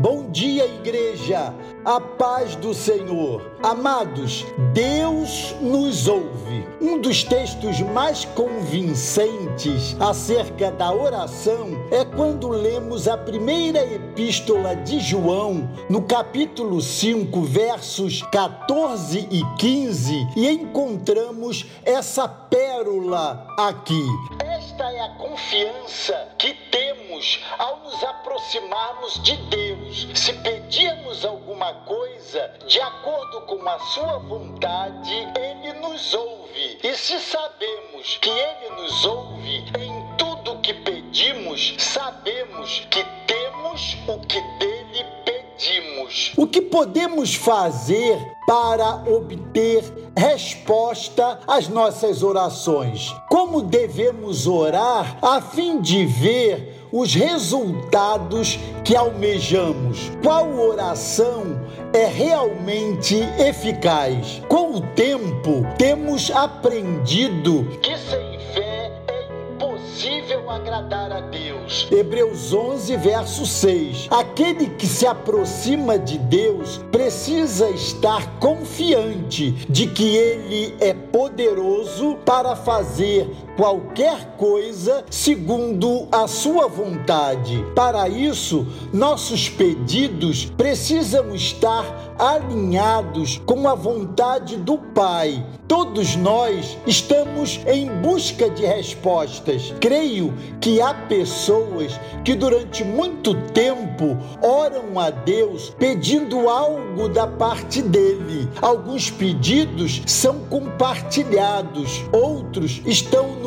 Bom dia, igreja, a paz do Senhor. Amados, Deus nos ouve. Um dos textos mais convincentes acerca da oração é quando lemos a primeira epístola de João, no capítulo 5, versos 14 e 15, e encontramos essa pérola aqui. Esta é a confiança que temos ao nos aproximarmos de Deus. Se pedirmos alguma coisa de acordo com a sua vontade, ele nos ouve. E se sabemos que ele nos ouve em tudo que pedimos, sabemos que temos o que dele pedimos. O que podemos fazer para obter resposta às nossas orações? Como devemos orar a fim de ver os resultados que almejamos. Qual oração é realmente eficaz? Com o tempo, temos aprendido que sem agradar a Deus. Hebreus 11, verso 6. Aquele que se aproxima de Deus precisa estar confiante de que ele é poderoso para fazer qualquer coisa segundo a sua vontade. Para isso, nossos pedidos precisam estar alinhados com a vontade do Pai. Todos nós estamos em busca de respostas. Creio que há pessoas que durante muito tempo oram a Deus pedindo algo da parte dele. Alguns pedidos são compartilhados, outros estão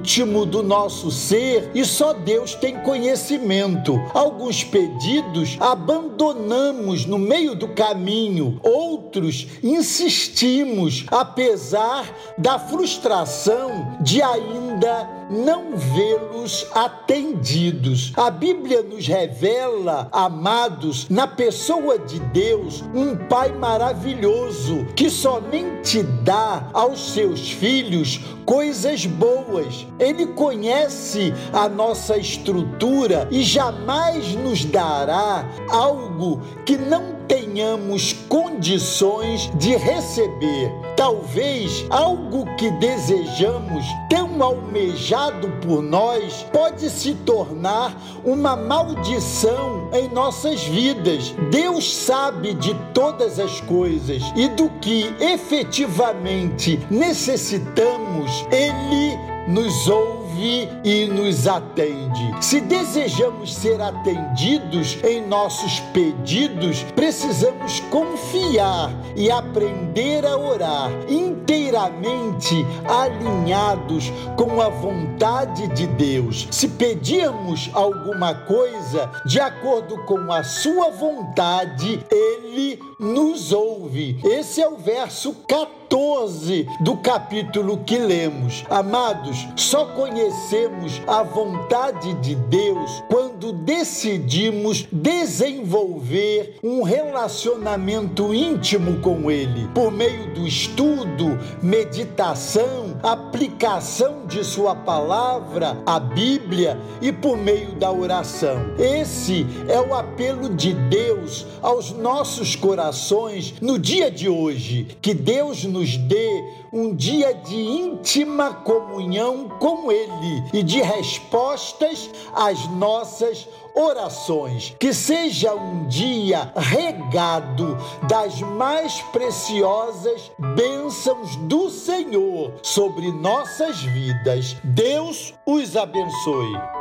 íntimo do nosso ser e só Deus tem conhecimento. Alguns pedidos abandonamos no meio do caminho, outros insistimos, apesar da frustração de ainda não vê-los atendidos. A Bíblia nos revela, amados, na pessoa de Deus, um Pai maravilhoso que somente dá aos seus filhos coisas boas. Ele conhece a nossa estrutura e jamais nos dará algo que não tenhamos condições de receber. Talvez algo que desejamos, tão almejado por nós, pode se tornar uma maldição em nossas vidas. Deus sabe de todas as coisas e do que efetivamente necessitamos, Ele nos ouve ouve e nos atende. Se desejamos ser atendidos em nossos pedidos, precisamos confiar e aprender a orar inteiramente alinhados com a vontade de Deus. Se pedirmos alguma coisa de acordo com a sua vontade, ele nos ouve. Esse é o verso 14 14 do capítulo que lemos. Amados, só conhecemos a vontade de Deus quando decidimos desenvolver um relacionamento íntimo com Ele, por meio do estudo, meditação, aplicação de Sua palavra, a Bíblia e por meio da oração. Esse é o apelo de Deus aos nossos corações no dia de hoje. Que Deus nos nos dê um dia de íntima comunhão com Ele e de respostas às nossas orações. Que seja um dia regado das mais preciosas bênçãos do Senhor sobre nossas vidas. Deus os abençoe.